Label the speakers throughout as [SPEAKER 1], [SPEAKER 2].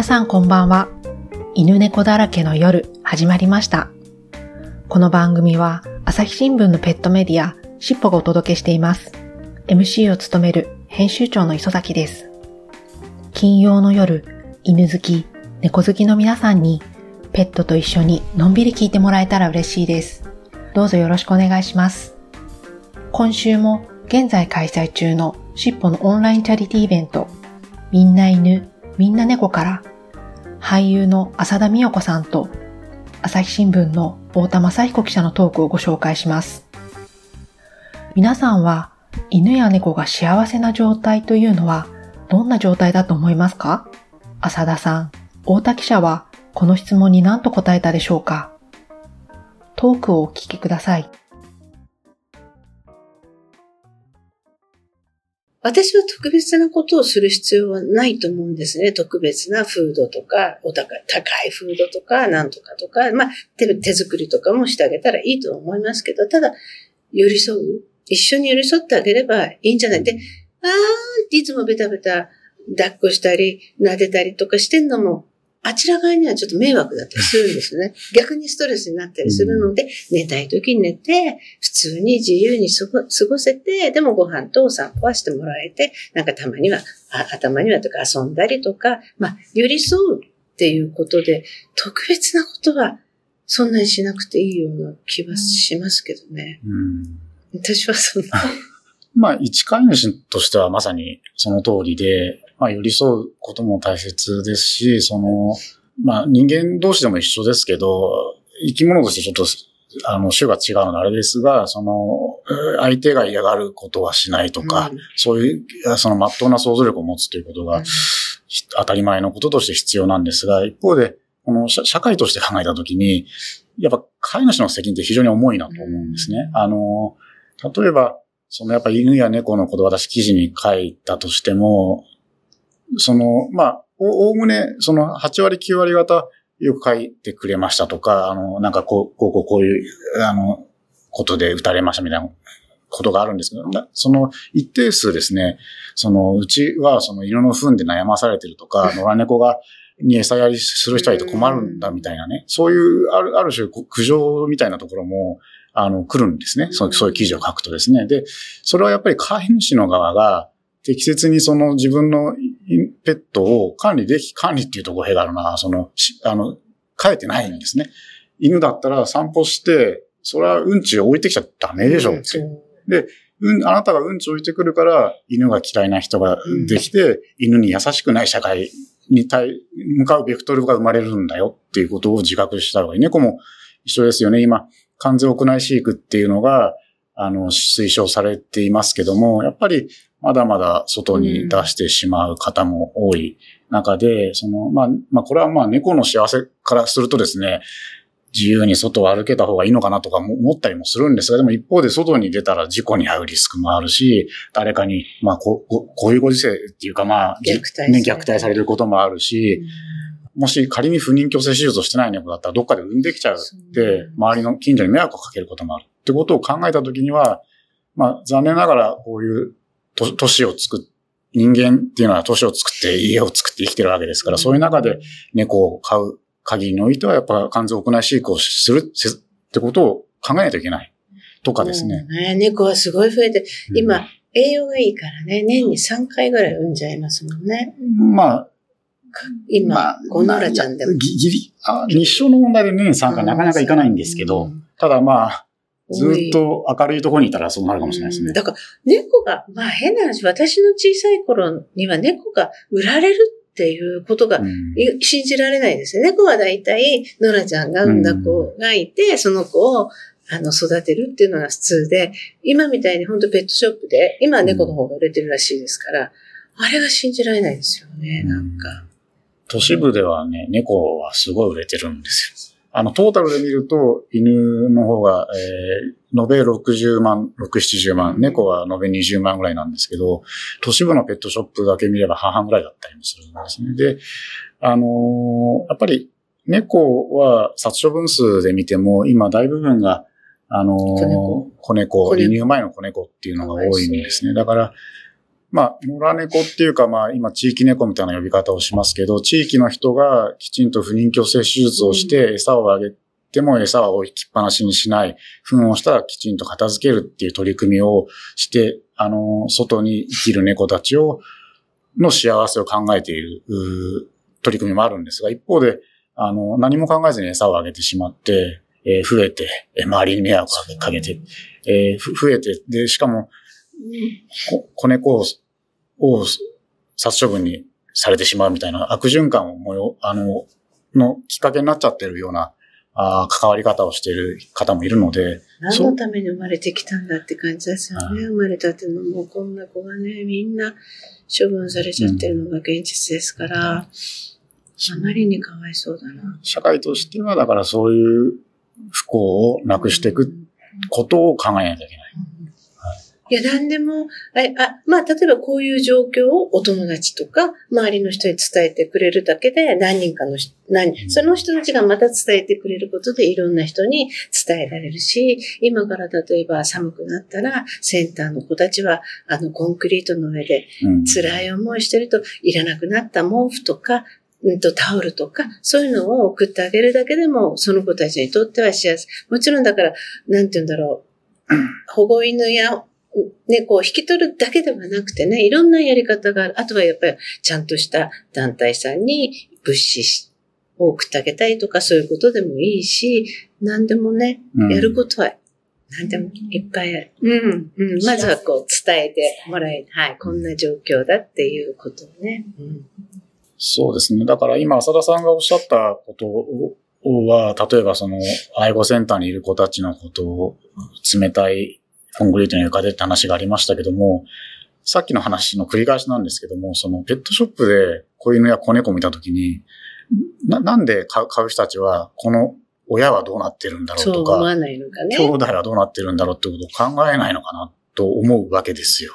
[SPEAKER 1] 皆さんこんばんは。犬猫だらけの夜始まりました。この番組は朝日新聞のペットメディアしっぽがお届けしています。MC を務める編集長の磯崎です。金曜の夜、犬好き、猫好きの皆さんにペットと一緒にのんびり聞いてもらえたら嬉しいです。どうぞよろしくお願いします。今週も現在開催中のしっぽのオンラインチャリティーイベント、みんな犬、みんな猫から、俳優の浅田美代子さんと、朝日新聞の太田正彦記者のトークをご紹介します。皆さんは、犬や猫が幸せな状態というのは、どんな状態だと思いますか？浅田さん、太田記者は、この質問に何と答えたでしょうか？トークをお聞きください。
[SPEAKER 2] 私は特別なことをする必要はないと思うんですね。特別なフードとか、お高い、高いフードとか、なんとかとか、まあ手、手作りとかもしてあげたらいいと思いますけど、ただ、寄り添う。一緒に寄り添ってあげればいいんじゃない。で、あーっていつもベタベタ抱っこしたり、撫でたりとかしてんのも、あちら側にはちょっと迷惑だったりするんですね。逆にストレスになったりするので、寝たい時に寝て、普通に自由に過ごせて、でもご飯とお散歩はしてもらえて、なんかたまには、あ頭にはとか遊んだりとか、まあ、寄り添うっていうことで、特別なことはそんなにしなくていいような気はしますけどね。
[SPEAKER 3] うん
[SPEAKER 2] 私はそんな。
[SPEAKER 3] まあ、一飼い主としてはまさにその通りで、まあ、寄り添うことも大切ですし、その、まあ、人間同士でも一緒ですけど、生き物としてちょっと、あの、種が違うのであれですが、その、えー相手が嫌がることはしないとか、
[SPEAKER 2] うん。
[SPEAKER 3] そういう、その、真っ当な想像力を持つということが、ひ当たり前のこととして必要なんですが、一方で、この社社会として考えたときに、やっぱ飼い主の責任って非常に重いなと思うんですね。あの、例えば、そのやっぱ犬や猫のことを私記事に書いたとしても、その、まあ、おおおむね、その8割9割方よく書いてくれましたとか、あの、なんかこう、こう、こうこういう、あの、ことで打たれましたみたいなことがあるんですけど、なその一定数ですね、その、うちはその犬の糞で悩まされてるとか、野良猫が、に餌やりする人はいて困るんだみたいなね、そういう、ある、ある種、苦情みたいなところも、あの、来るんですね。そうそういう記事を書くとですね。で、それはやっぱり飼い主の側が、適切にその自分のペットを管理でき、管理っていうところがあるな、その、しあの、変えてないんですね。犬だったら散歩して、それはうんちを置いてきちゃダメでしょって。
[SPEAKER 2] そう
[SPEAKER 3] うん、あなたがうんちを置いてくるから、犬が嫌いな人ができて、犬に優しくない社会に対、向かうベクトルが生まれるんだよっていうことを自覚した方がいい。猫も一緒ですよね。今、完全屋内飼育っていうのが、あの、推奨されていますけども、やっぱりまだまだ外に出してしまう方も多い中で、その、まあ、まあ、これはまあ猫の幸せからするとですね、自由に外を歩けた方がいいのかなとかも思ったりもするんですが、でも一方で外に出たら事故に遭うリスクもあるし、誰かに、まあこう、こういうご時世っていうかまあ、
[SPEAKER 2] 虐待される。
[SPEAKER 3] ね、虐待されることもあるし、もし仮に不妊去勢手術をしてない猫だったらどっかで産んできちゃうって、周りの近所に迷惑をかけることもある。ってことを考えたときには、まあ残念ながらこういう都都市を作っ人間っていうのは都市を作って家を作って生きてるわけですから、そういう中で猫を飼う限りにおいてはやっぱ完全屋内飼育をするせってことを考えないといけない。とかですね。
[SPEAKER 2] ね猫はすごい増えて、
[SPEAKER 3] うん
[SPEAKER 2] 今、栄養がいいからね、年に3回ぐらい産んじゃいますもんね。
[SPEAKER 3] まあ、
[SPEAKER 2] 今、
[SPEAKER 3] まあ
[SPEAKER 2] ゴノラちゃんでも。
[SPEAKER 3] ぎぎり、あ日照の問題で年に3回なかなかいかないんですけど、
[SPEAKER 2] うん
[SPEAKER 3] ただまあ、ずっと明るいところにいたらそうなるかもしれないですね。
[SPEAKER 2] だから、猫が、まあ変な話、私の小さい頃には猫が売られるっていうことが
[SPEAKER 3] うん
[SPEAKER 2] い信じられないですね。猫は大体、ノラちゃんが産んだ子がいて、その子をあの育てるっていうのが普通で、今みたいに本当ペットショップで、今は猫の方が売れてるらしいですから、あれが信じられないですよね、なんか。
[SPEAKER 3] 都市部ではね、猫はすごい売れてるんですよ。あの、トータルで見ると、犬の方が、えー、延べ60万、6、70万、猫は延べ20万ぐらいなんですけど、都市部のペットショップだけ見れば半々ぐらいだったりもするんですね。で、あのーやっぱり、猫は殺処分数で見ても、今大部分が、あのー
[SPEAKER 2] 子猫
[SPEAKER 3] 子猫、
[SPEAKER 2] 子猫
[SPEAKER 3] 離乳前の子猫っていうのが多いんですね。だから、まあ、野良猫っていうか、まあ、今、地域猫みたいな呼び方をしますけど、地域の人がきちんと不妊去勢手術をして餌をあげても餌は置きっぱなしにしない、糞をしたらきちんと片付けるっていう取り組みをして、あの、外に生きる猫たちを、の幸せを考えている、取り組みもあるんですが、一方で、あの、何も考えずに餌をあげてしまって、えー、増えて、えー、周りに迷惑をかけて、えー、増えて、で、しかも、子猫を、を殺処分にされてしまうみたいな悪循環をもよ、あの、のきっかけになっちゃってるような、あ関わり方をしている方もいるので。
[SPEAKER 2] 何のために生まれてきたんだって感じですよね。生まれたってのも、こんな子がね、みんな処分されちゃってるのが現実ですから、うん、あまりにかわいそうだな。
[SPEAKER 3] 社会としては、だからそういう不幸をなくしていくことを考えないといけない。
[SPEAKER 2] いや、何でも、あ、あまあ、例えばこういう状況をお友達とか、周りの人に伝えてくれるだけで、何人かの人、何、その人たちがまた伝えてくれることで、いろんな人に伝えられるし、今から例えば寒くなったら、センターの子たちは、あの、コンクリートの上で、辛い思いしてると、いらなくなった毛布とか、うんと、タオルとか、そういうのを送ってあげるだけでも、その子たちにとっては幸せ。もちろんだから、なんて言うんだろう。保護犬やね、こう引き取るだけではなくてね、いろんなやり方がある。あとはやっぱりちゃんとした団体さんに物資を送ってあげたいとかそういうことでもいいし、何でもね、うん、やることは何でもいっぱいある。うん。うん。まずはこう伝えてもらえ、はい、こんな状況だっていうことをね。うん、
[SPEAKER 3] そうですね。だから今、浅田さんがおっしゃったことは、例えばその、愛護センターにいる子たちのことを冷たいコンクリートに床でって話がありましたけども、さっきの話の繰り返しなんですけども、そのペットショップで子犬や子猫見たときに、な、なんで買う人たちは、この親はどうなってるんだろうとか、
[SPEAKER 2] 思わないのかね。
[SPEAKER 3] 兄弟はどうなってるんだろうってことを考えないのかなと思うわけですよ。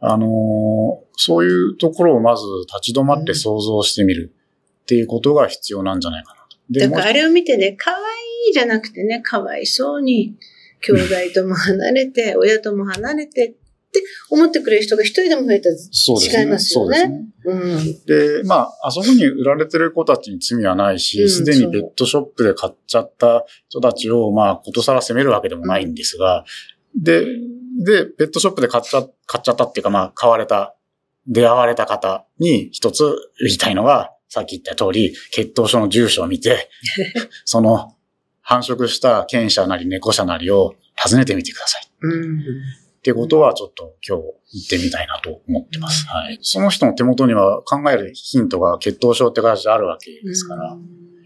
[SPEAKER 3] あのー、そういうところをまず立ち止まって想像してみるっていうことが必要なんじゃないかなと。
[SPEAKER 2] だからあれを見てね、可愛いじゃなくてね、かわいそうに兄弟とも離れて、親とも離れてって思ってくれる人が一人でも増えたら違いますよね。そうですね。
[SPEAKER 3] うん、で、まあ、あそこに売られてる子たちに罪はないし、すで、にペットショップで買っちゃった人たちを、まあ、ことさら責めるわけでもないんですが、うん、で、で、ペットショップで買っちゃ、買っちゃったっていうか、まあ、買われた、出会われた方に一つ言いたいのは、さっき言った通り、血統書の住所を見て、その繁殖した犬舎なり猫舎なりを訪ねてみてください。うん、ってことはちょっと今日言ってみたいなと思ってます。はい。その人の手元には考えるヒントが血統症って形であるわけですから、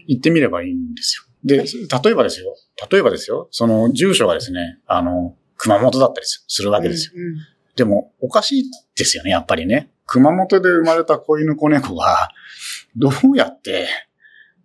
[SPEAKER 3] 行ってみればいいんですよ。で、例えばですよ。例えばですよ。その住所がですね、あの、熊本だったりするわけですよ。うんうん、でも、おかしいですよね、やっぱりね。熊本で生まれた子犬子猫が、どうやって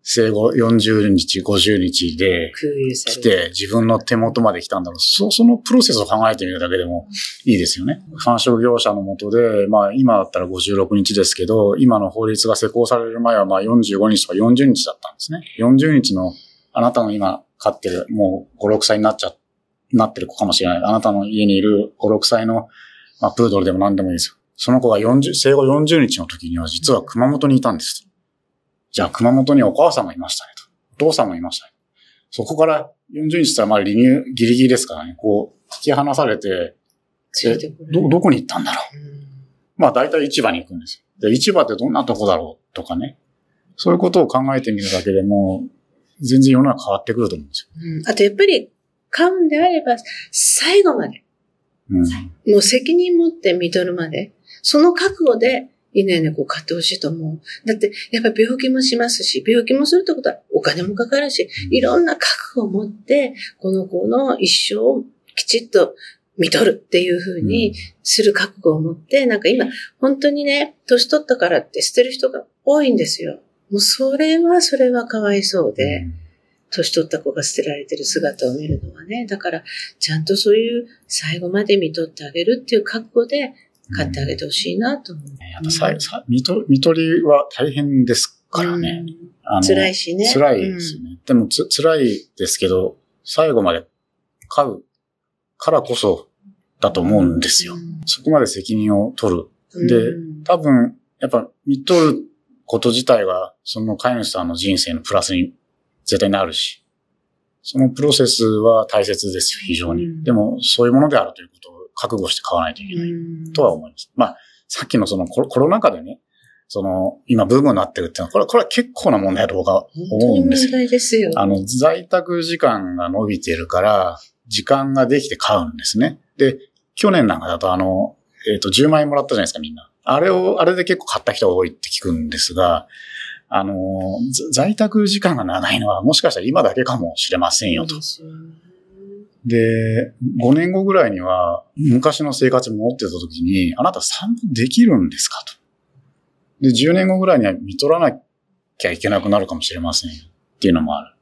[SPEAKER 3] 生後40日、50日で来て、自分の手元まで来たんだろう。そそのプロセスを考えてみるだけでもいいですよね。繁殖業者のもとで、まあ今だったら56日ですけど、今の法律が施行される前はまあ45日とか40日だったんですね。40日のあなたの今飼ってる、もう5、6歳になっちゃ、なってる子かもしれない。あなたの家にいる5、6歳の、まあプードルでも何でもいいですよ。その子が40、生後40日の時には実は熊本にいたんです。じゃあ熊本にお母さんもいましたねと。お父さんもいましたね。そこから40日ったらまあ離乳ギリギリですからね、こう、引き離されて、ど、どこに行ったんだろう。うまあ大体市場に行くんですよ。で、市場ってどんなとこだろうとかね。そういうことを考えてみるだけでも、全然世の中変わってくると思うんです
[SPEAKER 2] よ。うん、あとやっぱり、買うんであれば、最後まで。うん、もう責任持って見とるまで。その覚悟で犬や猫を飼ってほしいと思う。だって、やっぱ病気もしますし、病気もするってことはお金もかかるし、いろんな覚悟を持って、この子の一生をきちっと見とるっていうふうにする覚悟を持って、なんか今、本当にね、年取ったからって捨てる人が多いんですよ。もうそれは、それはかわいそうで、年取った子が捨てられてる姿を見るのはね。だから、ちゃんとそういう最後まで見とってあげるっていう覚悟で、買ってあげてほしいなと思う。
[SPEAKER 3] うん、ささ見と見取りは大変ですからね。
[SPEAKER 2] うん、辛いしね。
[SPEAKER 3] 辛いですよね。うん、でもつ辛いですけど、最後まで飼うからこそだと思うんですよ。
[SPEAKER 2] うん
[SPEAKER 3] そこまで責任を取る。で
[SPEAKER 2] うん
[SPEAKER 3] 多分、やっぱ見とること自体が、その飼い主さんの人生のプラスに絶対なるし、そのプロセスは大切ですよ、非常に。
[SPEAKER 2] うん
[SPEAKER 3] でも、そういうものであるということを覚悟して買わないといけない
[SPEAKER 2] うん
[SPEAKER 3] とは思います。まあ、さっきのそのコロコロナ禍でね、その、今ブームになってるっていうのは、これは、これは結構な問題だと僕は思うんですよ。
[SPEAKER 2] 題ですよ。
[SPEAKER 3] あの、在宅時間が伸びてるから、時間ができて買うんですね。で、去年なんかだとあの、えっ、と、10万円もらったじゃないですか、みんな。あれを、あれで結構買った人が多いって聞くんですが、あの、ざ在宅時間が長いのはもしかしたら今だけかもしれませんよと。
[SPEAKER 2] ですよね
[SPEAKER 3] で、5年後ぐらいには、昔の生活に戻ってた時に、あなた散歩できるんですかと。で、10年後ぐらいには見取らなきゃいけなくなるかもしれませんよっていうのもある。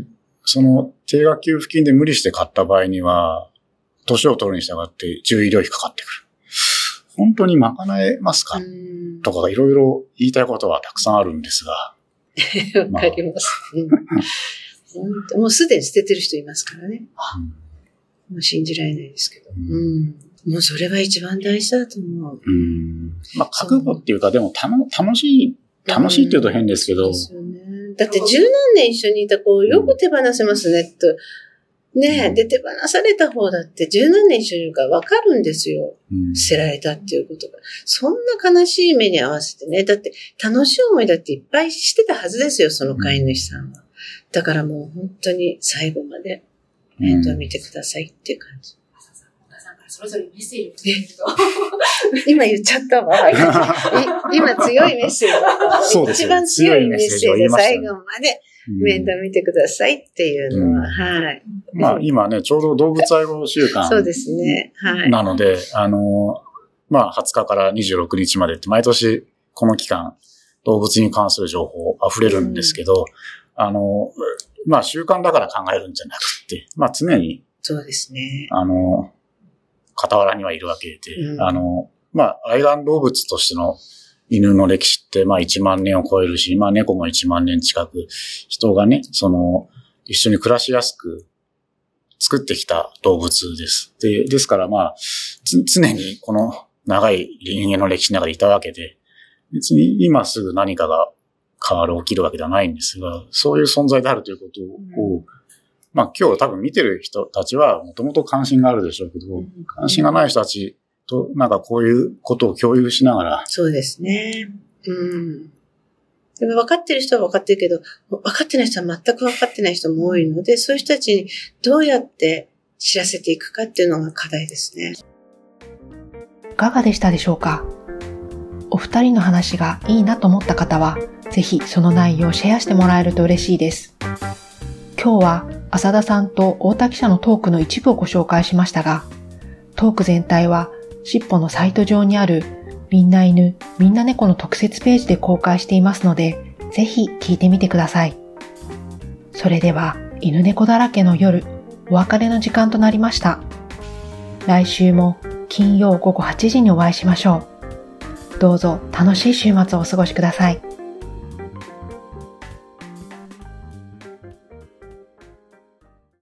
[SPEAKER 3] で、その定額給付金で無理して買った場合には、年を取るに従って重医療費かかってくる。本当に賄えますか、
[SPEAKER 2] うん
[SPEAKER 3] とかいろいろ言いたいことはたくさんあるんですが、
[SPEAKER 2] わかります。うん本当 もうすでに捨ててる人いますからね。もう信じられないですけど。
[SPEAKER 3] う
[SPEAKER 2] うん。もうそれは一番大事だと思う。
[SPEAKER 3] うん。まあ、覚悟っていうか、でもたの楽しい、楽しいって言うと変ですけど、
[SPEAKER 2] ですよね。だって十何年一緒にいた子、よく手放せますね、と。ねえ、
[SPEAKER 3] うん
[SPEAKER 2] で、手放された方だって十何年一緒にいるから分かるんですよ。
[SPEAKER 3] うん
[SPEAKER 2] 捨てられたっていうことが。そんな悲しい目に合わせてね。だって楽しい思いだっていっぱいしてたはずですよ、その飼い主さんは。だからもう本当に最後まで面倒見てくださいっていう感じ。
[SPEAKER 4] 皆さんからそれぞれメッセージを。
[SPEAKER 2] 今言っちゃったわ。い今強いメッセージ一番強いメッセージで最後まで面倒見てくださいっていうのは、
[SPEAKER 3] うん
[SPEAKER 2] はい。
[SPEAKER 3] まあ今ね、ちょうど動物愛護週間
[SPEAKER 2] そうですね。はい。
[SPEAKER 3] なので、あの、まあ20日から26日までって毎年この期間動物に関する情報溢れるんですけど、あの、まあ習慣だから考えるんじゃなくて、まあ常に、
[SPEAKER 2] そうですね。
[SPEAKER 3] あの、傍らにはいるわけで、
[SPEAKER 2] うん
[SPEAKER 3] あの、まあ愛玩動物としての犬の歴史ってまあ1万年を超えるし、まあ猫も1万年近く人がね、その一緒に暮らしやすく作ってきた動物です。で、ですからまあ、つ常にこの長い人間の歴史の中でいたわけで、別に今すぐ何かが変わる、起きるわけではないんですが、そういう存在であるということを、まあ今日多分見てる人たちはもともと関心があるでしょうけど、関心がない人たちとなんかこういうことを共有しながら、
[SPEAKER 2] そうですね。うん。でも分かってる人は分かってるけど、分かってない人は全く分かってない人も多いので、そういう人たちにどうやって知らせていくかっていうのが課題ですね。
[SPEAKER 1] いかがでしたでしょうか？お二人の話がいいなと思った方は、ぜひその内容をシェアしてもらえると嬉しいです。今日は浅田さんと大田記者のトークの一部をご紹介しましたが、トーク全体はしっぽのサイト上にあるみんな犬、みんな猫の特設ページで公開していますので、ぜひ聞いてみてください。それでは、犬猫だらけの夜、お別れの時間となりました。来週も金曜午後8時にお会いしましょう。どうぞ楽しい週末をお過ごしください。